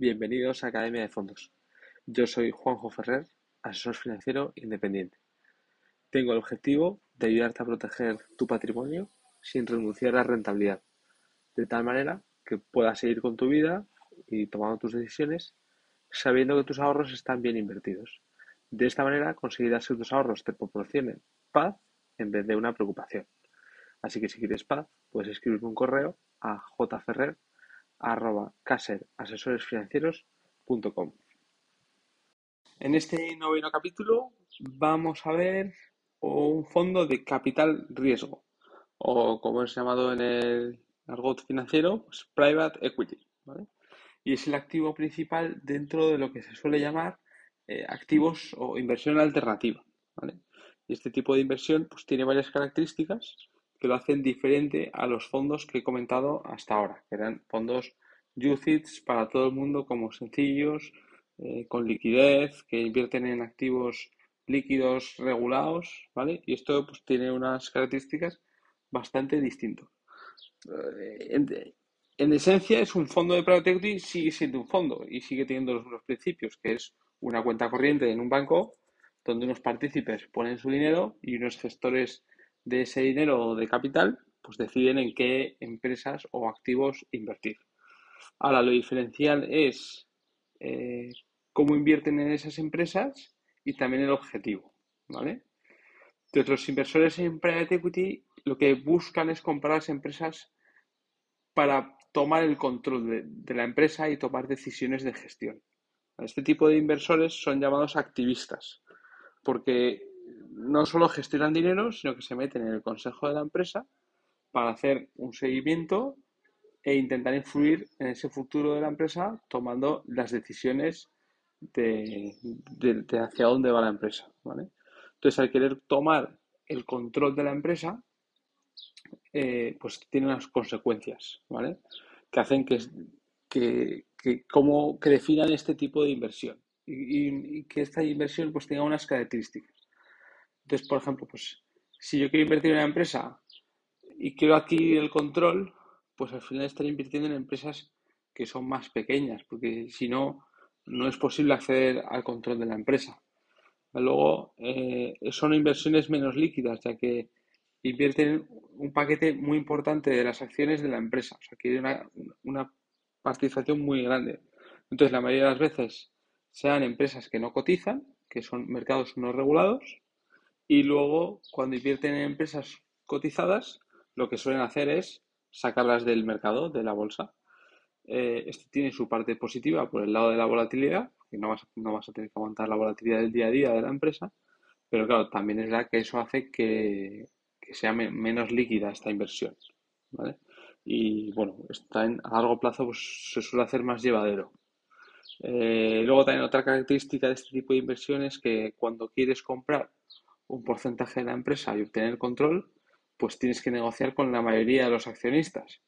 Bienvenidos a Academia de Fondos. Yo soy Juanjo Ferrer, asesor financiero independiente. Tengo el objetivo de ayudarte a proteger tu patrimonio sin renunciar a rentabilidad, de tal manera que puedas seguir con tu vida y tomando tus decisiones sabiendo que tus ahorros están bien invertidos. De esta manera conseguirás que tus ahorros te proporcionen paz en vez de una preocupación. Así que si quieres paz, puedes escribirme un correo a jferrer.caser.asesoresfinancieros.com. En este noveno capítulo vamos a ver un fondo de capital riesgo, o como es llamado en el argot financiero, pues private equity. Y es el activo principal dentro de lo que se suele llamar eh, activos o inversión alternativa. Y este tipo de inversión pues, tiene varias características que lo hacen diferente a los fondos que he comentado hasta ahora, que eran fondos UCITS para todo el mundo como sencillos, eh, con liquidez, que invierten en activos líquidos regulados, ¿vale? Y esto pues, tiene unas características bastante distintas. Eh, en, esencia es un fondo de private equity, sigue siendo un fondo y sigue teniendo los, los principios, que es una cuenta corriente en un banco donde unos partícipes ponen su dinero y unos gestores de ese dinero de capital pues deciden en qué empresas o activos invertir. Ahora, lo diferencial es eh, cómo invierten en esas empresas y también el objetivo, ¿vale? Entonces, los inversores en private equity lo que buscan es comprar las empresas para tomar el control de, la empresa y tomar decisiones de gestión. Este tipo de inversores son llamados activistas, porque no solo gestionan dinero, sino que se meten en el consejo de la empresa para hacer un seguimiento e intentar influir en ese futuro de la empresa tomando las decisiones de, hacia dónde va la empresa. Entonces, al querer tomar el control de la empresa, eh, pues tiene unas consecuencias, ¿vale? Que hacen que, que, como, que definan este tipo de inversión y, que esta inversión pues tenga unas características. Entonces, por ejemplo, pues si yo quiero invertir en una empresa y quiero adquirir el control, pues al final estaré invirtiendo en empresas que son más pequeñas, porque si no, no es posible acceder al control de la empresa. Luego, eh, son inversiones menos líquidas, ya que invierten un paquete muy importante de las acciones de la empresa, o sea, que hay una, una participación muy grande. Entonces, la mayoría de las veces sean empresas que no cotizan, que son mercados no regulados, y luego cuando invierten en empresas cotizadas, lo que suelen hacer es sacarlas del mercado, de la bolsa. Eh, esto tiene su parte positiva por el lado de la volatilidad, que no vas, no vas a tener que aguantar la volatilidad del día a día de la empresa, pero claro, también es verdad que eso hace que, sea menos líquida esta inversión. Y bueno, está en, a largo plazo pues, se suele hacer más llevadero. Eh, luego también otra característica de este tipo de inversiones es que cuando quieres comprar un porcentaje de la empresa y obtener control, pues tienes que negociar con la mayoría de los accionistas.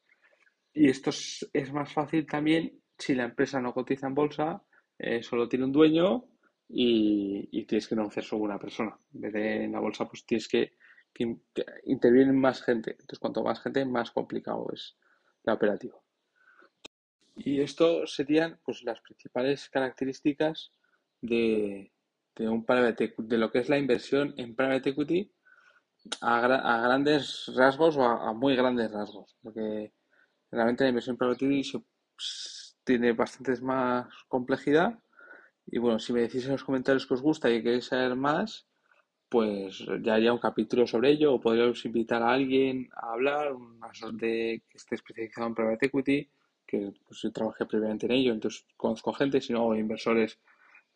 Y esto es, más fácil también si la empresa no cotiza en bolsa, eh, solo tiene un dueño y, tienes que negociar solo una persona. En vez de en la bolsa, pues tienes que, que, más gente. Entonces, cuanto más gente, más complicado es la operativa. Y esto serían pues, las principales características de, de, un de lo que es la inversión en private equity a, a grandes rasgos o a, muy grandes rasgos. Porque realmente la inversión en private equity tiene bastantes más complejidad. Y bueno, si me decís en los comentarios que os gusta y queréis saber más, pues ya haría un capítulo sobre ello o podríamos invitar a alguien a hablar, un asesor de, que esté especializado en private equity que pues, yo trabajé previamente en ello, entonces conozco gente, sino inversores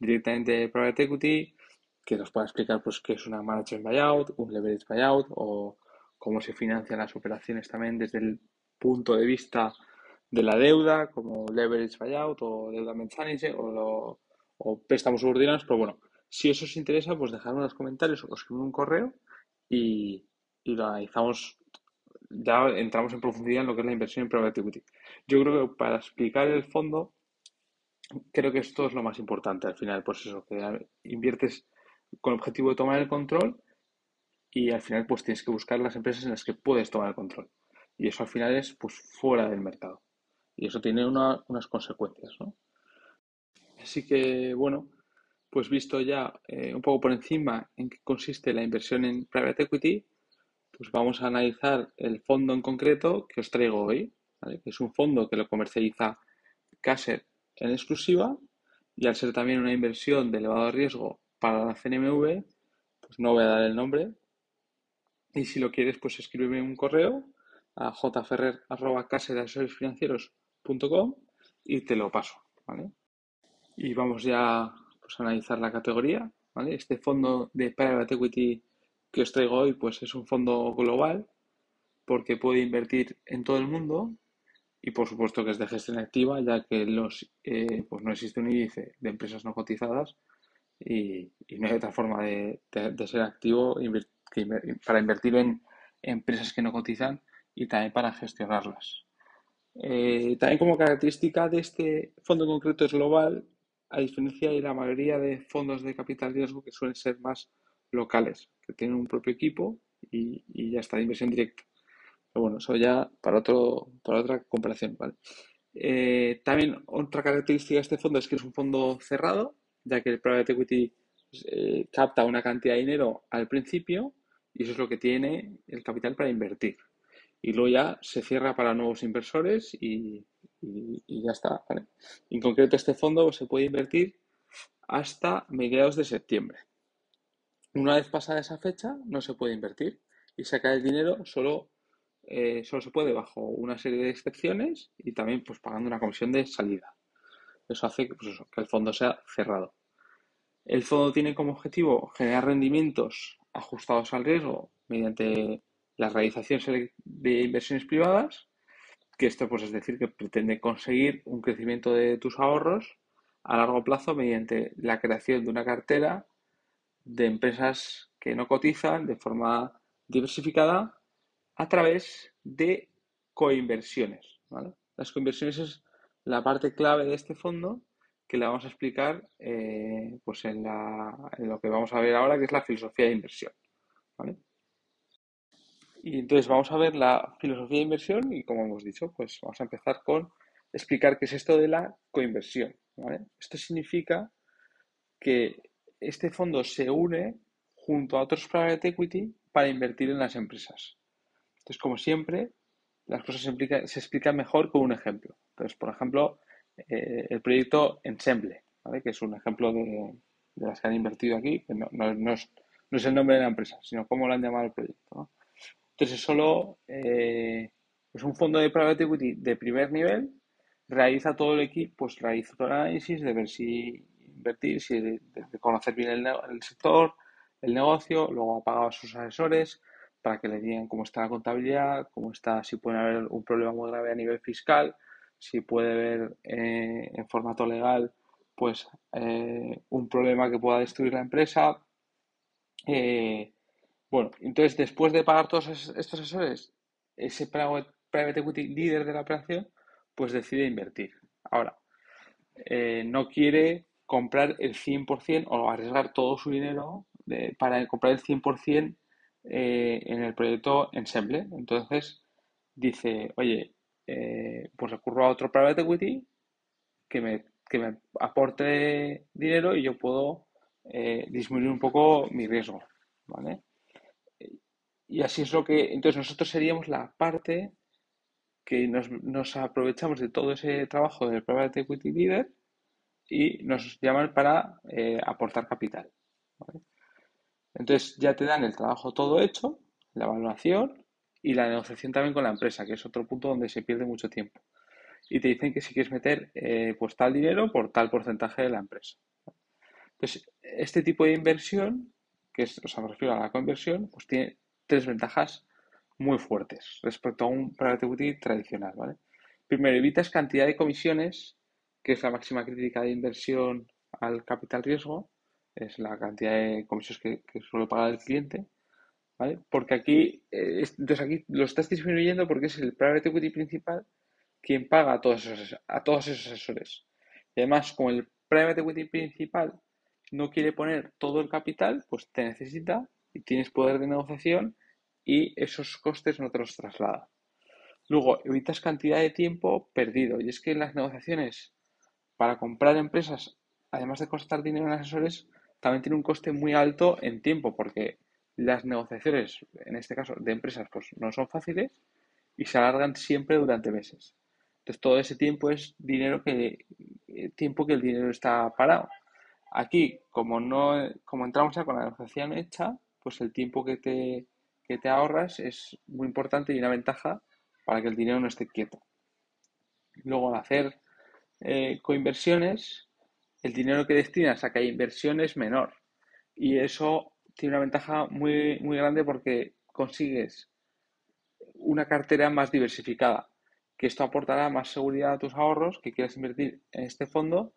directamente de private equity, que nos pueda explicar pues qué es una management buyout, un leverage buyout o cómo se financian las operaciones también desde el punto de vista de la deuda, como leverage buyout o deuda mensanise o, o préstamos subordinados, pero bueno, si eso os interesa, pues dejadme en los comentarios o escribidme un correo y, y lo analizamos ya entramos en profundidad en lo que es la inversión en private equity. Yo creo que para explicar el fondo, creo que esto es lo más importante al final, pues eso, que inviertes con el objetivo de tomar el control y al final pues tienes que buscar las empresas en las que puedes tomar el control. Y eso al final es pues fuera del mercado. Y eso tiene unas consecuencias, ¿no? Así que, bueno, pues visto ya eh, un poco por encima en qué consiste la inversión en private equity, pues vamos a analizar el fondo en concreto que os traigo hoy, que es un fondo que lo comercializa Caser en exclusiva y al ser también una inversión de elevado riesgo para la CNMV, pues no voy a dar el nombre. Y si lo quieres, pues escríbeme un correo a jferrer.caserasesoriosfinancieros.com y te lo paso, ¿vale? Y vamos ya pues, a analizar la categoría, ¿vale? Este fondo de private equity que os traigo hoy, pues es un fondo global porque puede invertir en todo el mundo y por supuesto que es de gestión activa, ya que los, eh, pues no existe un índice de empresas no cotizadas y, no hay otra forma de, ser activo para invertir en empresas que no cotizan y también para gestionarlas. Eh, también como característica de este fondo en concreto es global, a diferencia de la mayoría de fondos de capital riesgo que suelen ser más locales, que tienen un propio equipo y, y ya está, de inversión directa. Pero bueno, eso ya para, otro, para otra comparación, ¿vale? Eh, también otra característica de este fondo es que es un fondo cerrado, ya que el private equity pues, eh, capta una cantidad de dinero al principio y eso es lo que tiene el capital para invertir. Y luego ya se cierra para nuevos inversores y, ya está. En concreto, este fondo se puede invertir hasta mediados de septiembre. Una vez pasada esa fecha, no se puede invertir y sacar el dinero solo eh, solo se puede bajo una serie de excepciones y también pues pagando una comisión de salida. Eso hace pues que el fondo sea cerrado. El fondo tiene como objetivo generar rendimientos ajustados al riesgo mediante la realización de inversiones privadas, que esto pues es decir que pretende conseguir un crecimiento de tus ahorros a largo plazo mediante la creación de una cartera de empresas que no cotizan de forma diversificada a través de coinversiones. Las coinversiones es la parte clave de este fondo que le vamos a explicar eh, pues en, lo que vamos a ver ahora, que es la filosofía de inversión. Y entonces vamos a ver la filosofía de inversión y como hemos dicho, pues vamos a empezar con explicar qué es esto de la coinversión. Esto significa que este fondo se une junto a otros private equity para invertir en las empresas. Entonces, como siempre, las cosas se, explican mejor con un ejemplo. Entonces, por ejemplo, eh, el proyecto Ensemble, que es un ejemplo de, las que han invertido aquí, que no, es, el nombre de la empresa, sino cómo lo han llamado el proyecto. Entonces, es solo eh, es un fondo de private equity de primer nivel, realiza todo el equipo, pues realiza todo el análisis de ver si invertir, si de, conocer bien el, el sector, el negocio, luego ha pagado a sus asesores, para que le digan cómo está la contabilidad, cómo está, si puede haber un problema muy grave a nivel fiscal, si puede haber eh, en formato legal pues eh, un problema que pueda destruir la empresa. Eh, bueno, entonces después de pagar todos estos asesores, ese private equity líder de la operación, pues decide invertir. Ahora, no quiere comprar el 100% o arriesgar todo su dinero para comprar el 100% eh, en el proyecto Ensemble. Entonces dice, oye, eh, pues recurro a otro private equity que me, que me aporte dinero y yo puedo eh, disminuir un poco mi riesgo. ¿vale? Y así es lo que, entonces nosotros seríamos la parte que nos, nos aprovechamos de todo ese trabajo del private equity leader y nos llaman para aportar capital. ¿vale? Entonces ya te dan el trabajo todo hecho, la evaluación y la negociación también con la empresa, que es otro punto donde se pierde mucho tiempo. Y te dicen que si quieres meter eh, pues tal dinero por tal porcentaje de la empresa. Entonces, este tipo de inversión, que es, o sea, me refiero a la conversión, pues tiene tres ventajas muy fuertes respecto a un private equity tradicional, ¿vale? Primero, evitas cantidad de comisiones, que es la máxima crítica de inversión al capital riesgo, es la cantidad de comisiones que, suele pagar el cliente, ¿vale? Porque aquí, eh, entonces aquí lo estás disminuyendo porque es el private equity principal quien paga a todos esos, a todos esos asesores. Y además, como el private equity principal no quiere poner todo el capital, pues te necesita y tienes poder de negociación y esos costes no te los traslada. Luego, evitas cantidad de tiempo perdido. Y es que en las negociaciones para comprar empresas además de costar dinero en asesores, también tiene un coste muy alto en tiempo, porque las negociaciones, en este caso de empresas, pues no son fáciles y se alargan siempre durante meses. Entonces todo ese tiempo es dinero que eh, tiempo que el dinero está parado. Aquí, como no, como entramos ya con la negociación hecha, pues el tiempo que te, que te ahorras es muy importante y una ventaja para que el dinero no esté quieto. Luego, al hacer eh, coinversiones, el dinero que destinas a cada inversión es menor. Y eso tiene una ventaja muy, muy grande porque consigues una cartera más diversificada, que esto aportará más seguridad a tus ahorros que quieras invertir en este fondo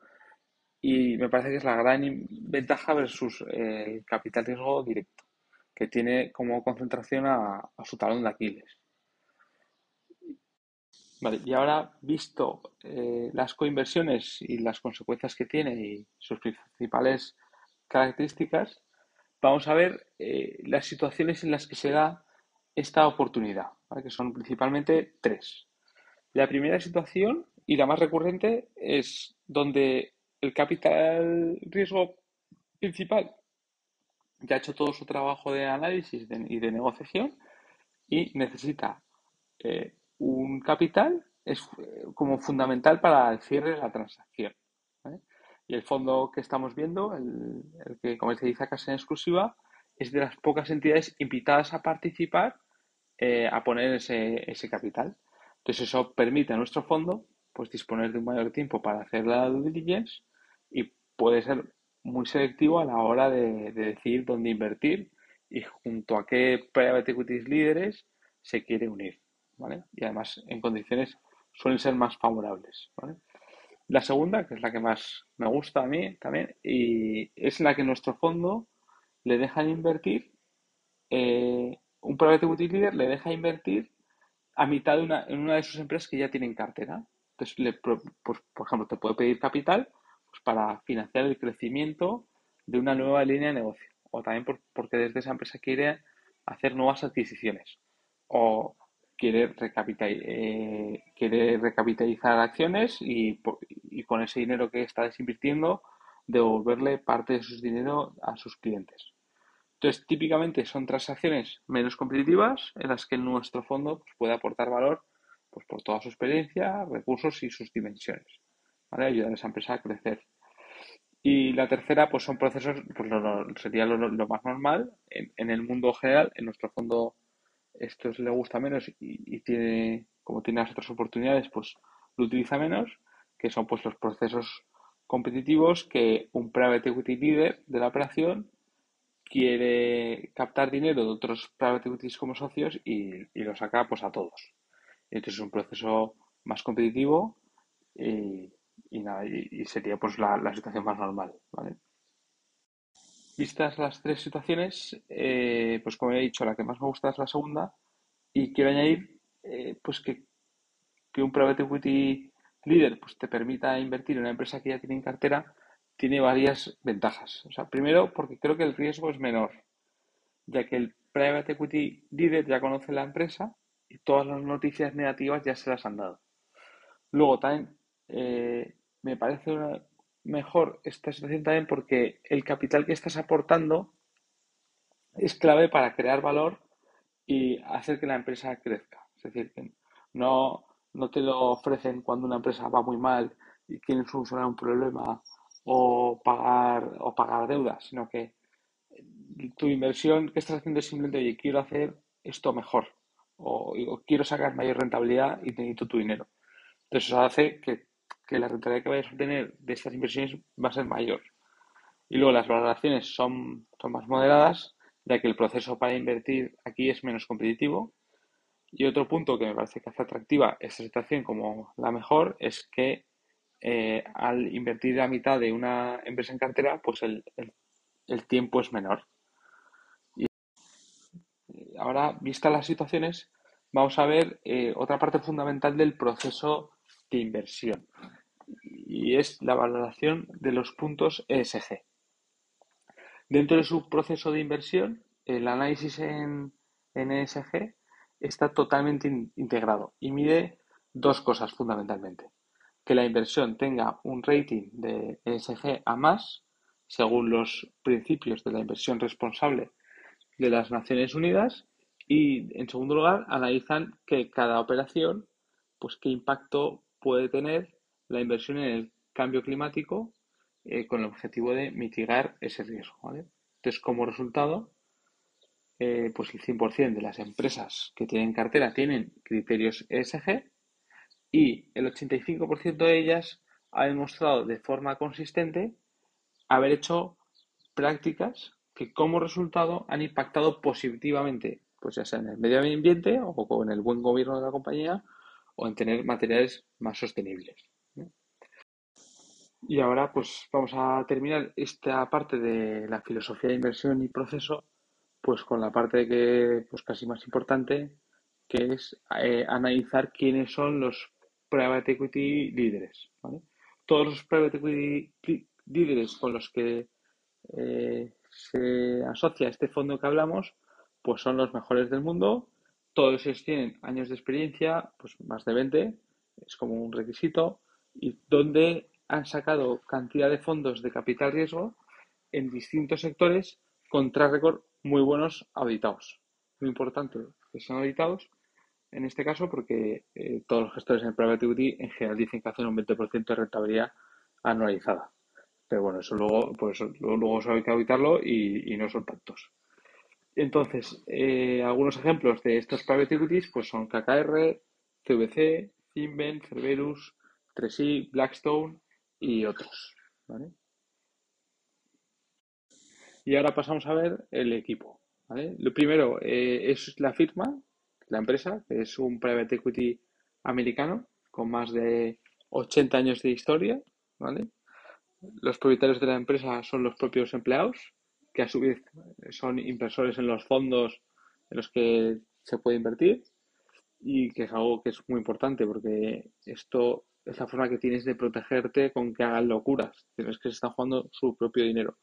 y me parece que es la gran ventaja versus el capital riesgo directo, que tiene como concentración a, su talón de Aquiles. Vale, y ahora, visto eh, las coinversiones y las consecuencias que tiene y sus principales características, vamos a ver eh, las situaciones en las que se da esta oportunidad, que son principalmente tres. La primera situación y la más recurrente es donde el capital riesgo principal ya ha hecho todo su trabajo de análisis y de negociación y necesita eh, un capital es eh, como fundamental para el cierre de la transacción. Y el fondo que estamos viendo, el, que comercializa casa en exclusiva, es de las pocas entidades invitadas a participar eh, a poner ese, ese, capital. Entonces eso permite a nuestro fondo pues disponer de un mayor tiempo para hacer la due diligence y puede ser muy selectivo a la hora de, decidir dónde invertir y junto a qué private equities líderes se quiere unir. Y además en condiciones suelen ser más favorables. La segunda, que es la que más me gusta a mí también, y es la que nuestro fondo le deja invertir, eh, un private equity leader le deja invertir a mitad de una, en una de sus empresas que ya tienen cartera. Entonces, pues, por ejemplo, te puede pedir capital pues, para financiar el crecimiento de una nueva línea de negocio. O también porque desde esa empresa quiere hacer nuevas adquisiciones. O quiere, eh, quiere recapitalizar acciones y, con ese dinero que está desinvirtiendo devolverle parte de su dinero a sus clientes. Entonces, típicamente son transacciones menos competitivas en las que nuestro fondo pues, puede aportar valor pues, por toda su experiencia, recursos y sus dimensiones. Ayudar a esa empresa a crecer. Y la tercera, pues son procesos, pues sería lo, más normal en, en, el mundo general. En nuestro fondo esto le gusta menos y, tiene, como tiene las otras oportunidades, pues lo utiliza menos, que son pues los procesos competitivos que un private equity líder de la operación quiere captar dinero de otros private equities como socios y, lo saca pues a todos. Entonces es un proceso más competitivo y, nada, y, sería pues la, la situación más normal, ¿vale? Vistas las tres situaciones, eh, pues como he dicho, la que más me gusta es la segunda y quiero añadir eh, pues que, un private equity líder pues te permita invertir en una empresa que ya tiene en cartera tiene varias ventajas. O sea, primero porque creo que el riesgo es menor, ya que el private equity líder ya conoce la empresa y todas las noticias negativas ya se las han dado. Luego también eh, me parece una, mejor esta situación también porque el capital que estás aportando es clave para crear valor y hacer que la empresa crezca. Es decir, que no, no te lo ofrecen cuando una empresa va muy mal y quieren solucionar un problema o pagar, o pagar deudas, sino que tu inversión que estás haciendo es simplemente, oye, quiero hacer esto mejor o, o quiero sacar mayor rentabilidad y necesito tu dinero. Entonces eso hace que que la rentabilidad que vayas a obtener de estas inversiones va a ser mayor. Y luego las valoraciones son, son más moderadas, ya que el proceso para invertir aquí es menos competitivo. Y otro punto que me parece que hace atractiva esta situación como la mejor es que eh, al invertir a mitad de una empresa en cartera, pues el, tiempo es menor. Y ahora, vistas las situaciones, vamos a ver eh, otra parte fundamental del proceso de inversión y es la valoración de los puntos ESG. Dentro de su proceso de inversión, el análisis en, ESG está totalmente integrado y mide dos cosas fundamentalmente. que la inversión tenga un rating de ESG a más, según los principios de la inversión responsable de las Naciones Unidas. Y en segundo lugar, analizan que cada operación, pues qué impacto puede tener la inversión en el cambio climático eh, con el objetivo de mitigar ese riesgo. Entonces, como resultado, eh, pues el 100% de las empresas que tienen cartera tienen criterios ESG y el 85% de ellas ha demostrado de forma consistente haber hecho prácticas que como resultado han impactado positivamente, pues ya sea en el medio ambiente o en el buen gobierno de la compañía o en tener materiales más sostenibles. Y ahora pues vamos a terminar esta parte de la filosofía de inversión y proceso pues con la parte que pues casi más importante que es eh, analizar quiénes son los private equity líderes. Todos los private equity líderes con los que eh, se asocia este fondo que hablamos pues son los mejores del mundo. Todos ellos tienen años de experiencia, pues más de 20, es como un requisito, y donde han sacado cantidad de fondos de capital riesgo en distintos sectores con track record muy buenos auditados. Muy importante que sean auditados en este caso porque eh, todos los gestores en private equity en general dicen que hacen un 20% de rentabilidad anualizada. Pero bueno, eso luego, pues luego, hay que auditarlo y, no son tantos. Entonces, eh, algunos ejemplos de estos private equities pues son KKR, CVC, Inven, Cerberus, 3i, Blackstone y otros. Y ahora pasamos a ver el equipo. Lo primero eh, es la firma, la empresa, que es un private equity americano con más de 80 años de historia. Los propietarios de la empresa son los propios empleados, que a su vez son inversores en los fondos en los que se puede invertir y que es algo que es muy importante porque esto es la forma que tienes de protegerte con que hagan locuras. Tienes que se están jugando su propio dinero.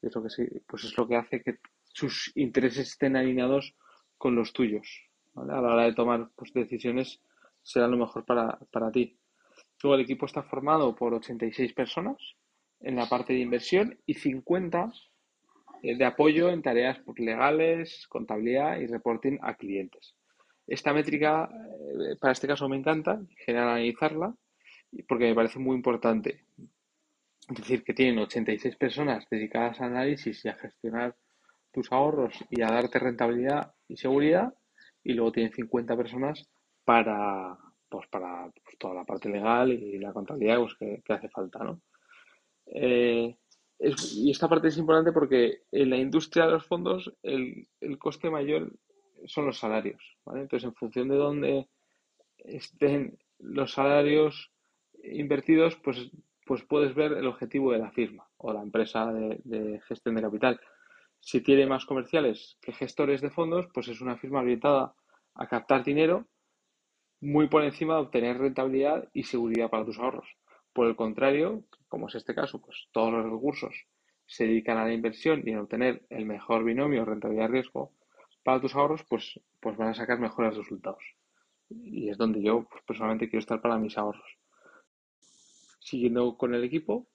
Es lo que sí, pues es lo que hace que sus intereses estén alineados con los tuyos. A la hora de tomar pues, decisiones será lo mejor para, ti. Luego el equipo está formado por 86 personas en la parte de inversión y 50 eh, de apoyo en tareas pues, legales, contabilidad y reporting a clientes. Esta métrica, eh, para este caso me encanta, generalizarla porque me parece muy importante. Decir, que tienen 86 personas dedicadas al análisis y a gestionar tus ahorros y a darte rentabilidad y seguridad, y luego tienen 50 personas para, pues para pues, toda la parte legal y la contabilidad pues, que, hace falta, ¿no? Eh, y esta parte es importante porque en la industria de los fondos el, el coste mayor son los salarios, ¿vale? Entonces, en función de dónde estén los salarios invertidos, pues, pues puedes ver el objetivo de la firma o la empresa de, gestión de capital. Si tiene más comerciales que gestores de fondos, pues es una firma orientada a captar dinero muy por encima de obtener rentabilidad y seguridad para tus ahorros. Por el contrario, como es este caso, pues todos los recursos se dedican a la inversión y a obtener el mejor binomio rentabilidad-riesgo para tus ahorros, pues, pues van a sacar mejores resultados. Y es donde yo pues, personalmente quiero estar para mis ahorros. Siguiendo con el equipo,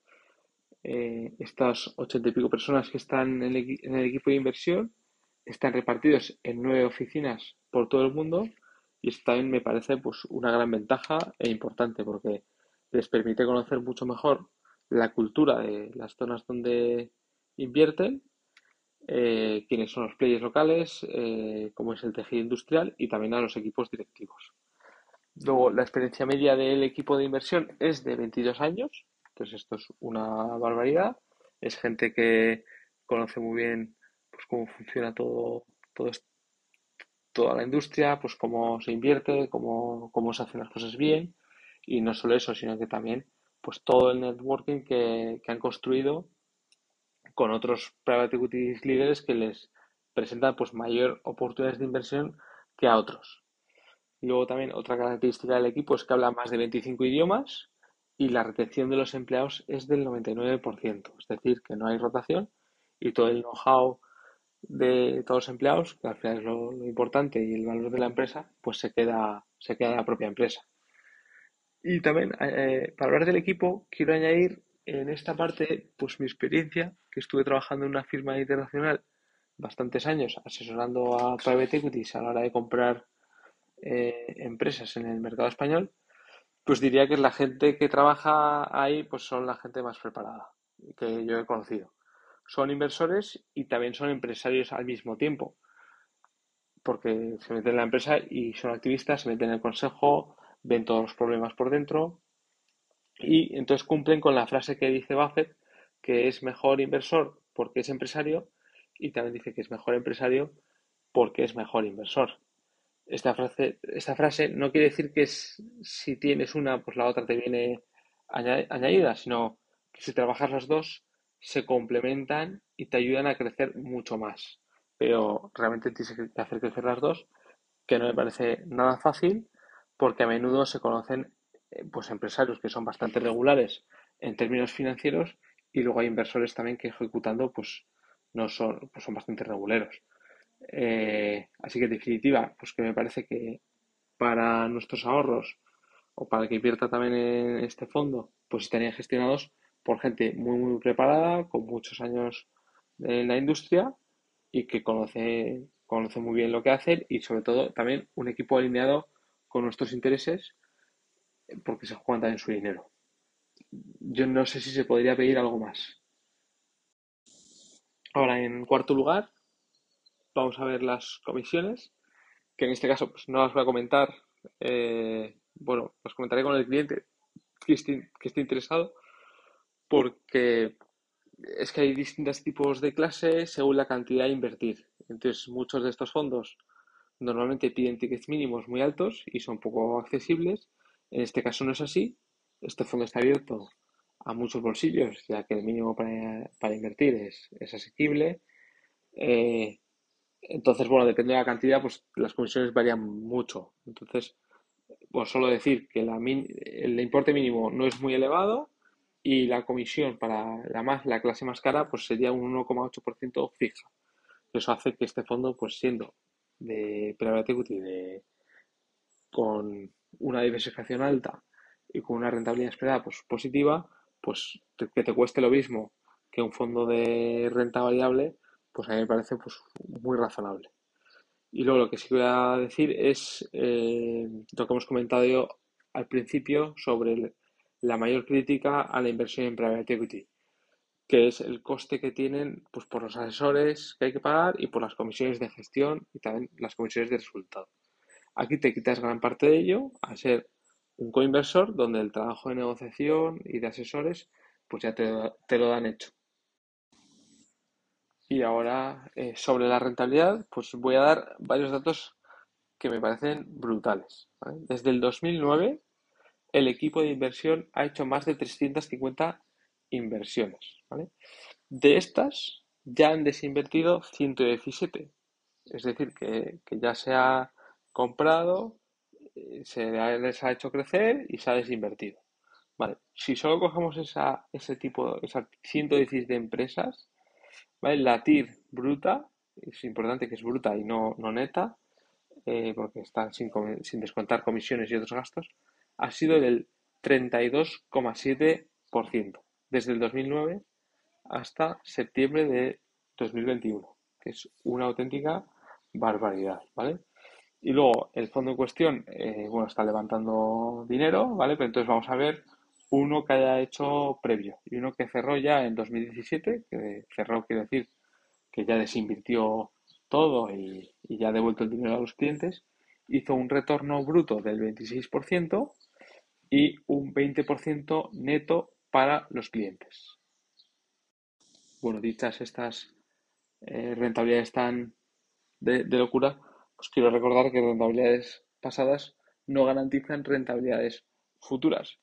eh, estas ochenta y pico personas que están en el, equipo de inversión están repartidos en nueve oficinas por todo el mundo y esto también me parece pues una gran ventaja e importante porque les permite conocer mucho mejor la cultura de las zonas donde invierten, eh, quiénes son los players locales, eh, cómo es el tejido industrial y también a los equipos directivos. Luego, la experiencia media del equipo de inversión es de 22 años, entonces esto es una barbaridad. Es gente que conoce muy bien pues, cómo funciona todo, todo toda la industria, pues cómo se invierte, cómo, cómo se hacen las cosas bien. Y no solo eso, sino que también pues todo el networking que, que han construido con otros private equity líderes que les presentan pues mayor oportunidades de inversión que a otros. Luego también otra característica del equipo es que habla más de 25 idiomas y la retención de los empleados es del 99%, es decir, que no hay rotación y todo el know-how de todos los empleados, que al final es lo, importante y el valor de la empresa, pues se queda, se queda en la propia empresa. Y también, eh, para hablar del equipo, quiero añadir en esta parte, pues mi experiencia, que estuve trabajando en una firma internacional bastantes años, asesorando a private equities a la hora de comprar eh, empresas en el mercado español, pues diría que la gente que trabaja ahí, pues son la gente más preparada que yo he conocido. Son inversores y también son empresarios al mismo tiempo, porque se meten en la empresa y son activistas, se meten en el consejo, ven todos los problemas por dentro y entonces cumplen con la frase que dice Buffett, que es mejor inversor porque es empresario y también dice que es mejor empresario porque es mejor inversor. Esta frase, esta frase no quiere decir que si tienes una, pues la otra te viene añadida, sino que si trabajas las dos, se complementan y te ayudan a crecer mucho más. Pero realmente tienes que hacer crecer las dos, que no me parece nada fácil, porque a menudo se conocen eh, pues empresarios que son bastante regulares en términos financieros y luego hay inversores también que ejecutando pues no son, pues son bastante reguleros. Eh, así que en definitiva, pues que me parece que para nuestros ahorros o para que invierta también en este fondo, pues estarían gestionados por gente muy muy preparada, con muchos años en la industria y que conoce, conoce muy bien lo que hacer y sobre todo también un equipo alineado con nuestros intereses porque se juegan también su dinero. Yo no sé si se podría pedir algo más. Ahora, en cuarto lugar, vamos a ver las comisiones, que en este caso pues, no las voy a comentar. Eh, bueno, las comentaré con el cliente que esté, interesado, porque es que hay distintos tipos de clases según la cantidad a invertir. Entonces, muchos de estos fondos normalmente piden tickets mínimos muy altos y son poco accesibles. En este caso no es así. Este fondo está abierto a muchos bolsillos, ya que el mínimo para, invertir es, es asequible. Eh, entonces, bueno, depende de la cantidad, pues las comisiones varían mucho. Entonces, pues solo decir que la el importe mínimo no es muy elevado y la comisión para la más la clase más cara pues sería un 1,8% fija. Eso hace que este fondo, pues siendo de private equity de, con una diversificación alta y con una rentabilidad esperada pues positiva, pues que te cueste lo mismo que un fondo de renta variable, pues a mí me parece pues, muy razonable. Y luego lo que sí voy a decir es eh, lo que hemos comentado yo al principio sobre la mayor crítica a la inversión en private equity, que es el coste que tienen pues, por los asesores que hay que pagar y por las comisiones de gestión y también las comisiones de resultado. Aquí te quitas gran parte de ello a ser un coinversor donde el trabajo de negociación y de asesores pues ya te, lo dan hecho. Y ahora eh, sobre la rentabilidad pues voy a dar varios datos que me parecen brutales. Desde el 2009 el equipo de inversión ha hecho más de 350 inversiones. De estas ya han desinvertido 117. Es decir, que, que ya se ha comprado se les ha hecho crecer y se ha desinvertido. Vale, si solo cogemos esa, ese tipo, esas 116 de empresas, ¿vale? La TIR bruta, es importante que es bruta y no, no neta, eh, porque está sin, sin descontar comisiones y otros gastos, ha sido del 32,7% desde el 2009 hasta septiembre de 2021, que es una auténtica barbaridad, ¿vale? Y luego el fondo en cuestión, eh, bueno, está levantando dinero, ¿vale? Pero entonces vamos a ver uno que haya hecho previo y uno que cerró ya en 2017, que cerró quiere decir que ya desinvirtió todo y, ya ha devuelto el dinero a los clientes, hizo un retorno bruto del 26% y un 20% neto para los clientes. Bueno, dichas estas eh, rentabilidades tan de locura, pues quiero recordar que rentabilidades pasadas no garantizan rentabilidades futuras.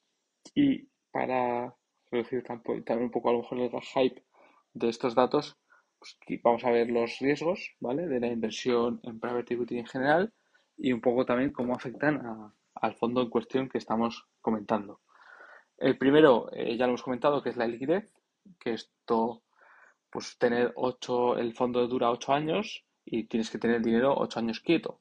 Y para reducir también un poco a lo mejor el hype de estos datos, pues vamos a ver los riesgos ¿vale? de la inversión en private equity en general y un poco también cómo afectan al fondo en cuestión que estamos comentando. El primero, eh, ya lo hemos comentado, que es la liquidez, que esto, pues tener 8, el fondo dura 8 años y tienes que tener el dinero ocho años quieto.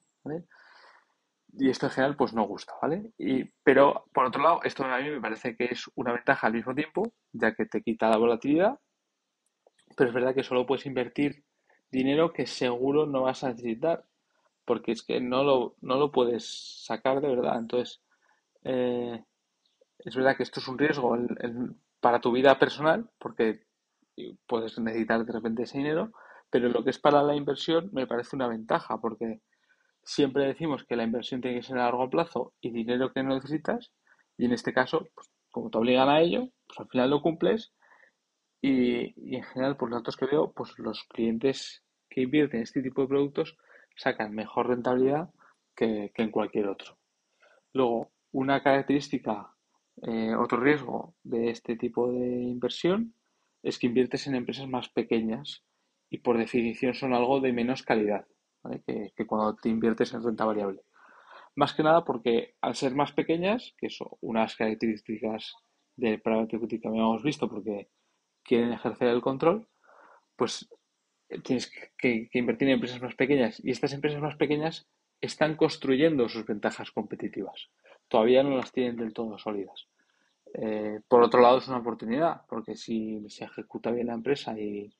Y esto en general pues no gusta, ¿vale? Y, pero por otro lado, esto a mí me parece que es una ventaja al mismo tiempo, ya que te quita la volatilidad, pero es verdad que solo puedes invertir dinero que seguro no vas a necesitar, porque es que no lo, no lo puedes sacar de verdad. Entonces, eh, es verdad que esto es un riesgo para tu vida personal, porque puedes necesitar de repente ese dinero, pero lo que es para la inversión me parece una ventaja, porque siempre decimos que la inversión tiene que ser a largo plazo y dinero que no necesitas, y en este caso, pues, como te obligan a ello, pues al final lo cumples y, en general, por los datos que veo, pues los clientes que invierten en este tipo de productos sacan mejor rentabilidad que, en cualquier otro. Luego, una característica, eh, otro riesgo de este tipo de inversión es que inviertes en empresas más pequeñas y por definición son algo de menos calidad que, cuando te inviertes en renta variable. Más que nada porque al ser más pequeñas, que son unas características del private equity que habíamos visto porque quieren ejercer el control, pues eh, tienes que, invertir en empresas más pequeñas y estas empresas más pequeñas están construyendo sus ventajas competitivas. Todavía no las tienen del todo sólidas. Eh, por otro lado, es una oportunidad, porque si se ejecuta bien la empresa y,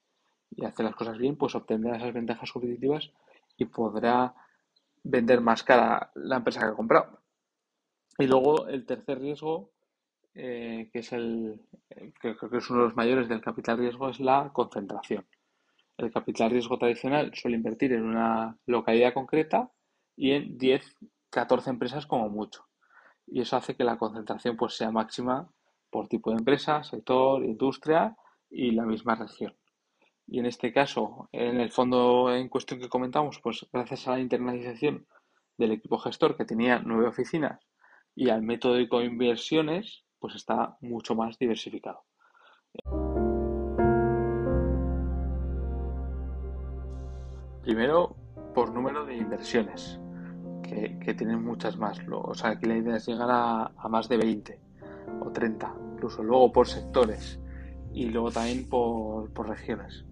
y hace las cosas bien, pues obtendrá esas ventajas competitivas y podrá vender más cara la empresa que ha comprado. Y luego el tercer riesgo, eh, que es el que creo que es uno de los mayores del capital riesgo, es la concentración. El capital riesgo tradicional suele invertir en una localidad concreta y en 10, 14 empresas como mucho. Y eso hace que la concentración pues, sea máxima por tipo de empresa, sector, industria y la misma región. Y en este caso, en el fondo en cuestión que comentamos, pues gracias a la internalización del equipo gestor que tenía nueve oficinas y al método de coinversiones, pues está mucho más diversificado. Primero, por número de inversiones, que, tienen muchas más. O sea, aquí la idea es llegar a, a más de 20 o 30, incluso luego por sectores y luego también por, por regiones.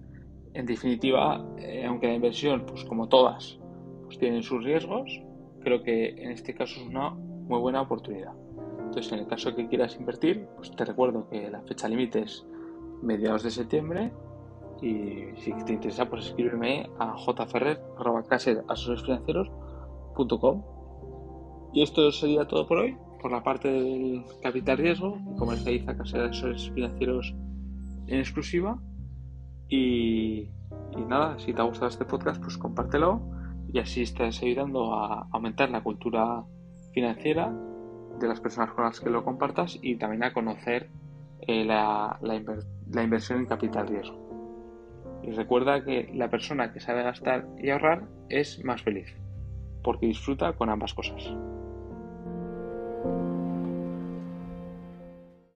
En definitiva, eh, aunque la inversión, pues como todas, pues tienen sus riesgos, creo que en este caso es una muy buena oportunidad. Entonces, en el caso que quieras invertir, pues te recuerdo que la fecha límite es mediados de septiembre y si te interesa, pues escríbeme a jferrer.com Y esto sería todo por hoy, por la parte del capital riesgo y comercializa Caser Asesores Financieros en exclusiva. Y, nada, si te ha gustado este podcast, pues compártelo y así estás ayudando a aumentar la cultura financiera de las personas con las que lo compartas y también a conocer eh, la, la inversión en capital riesgo. Y recuerda que la persona que sabe gastar y ahorrar es más feliz, porque disfruta con ambas cosas.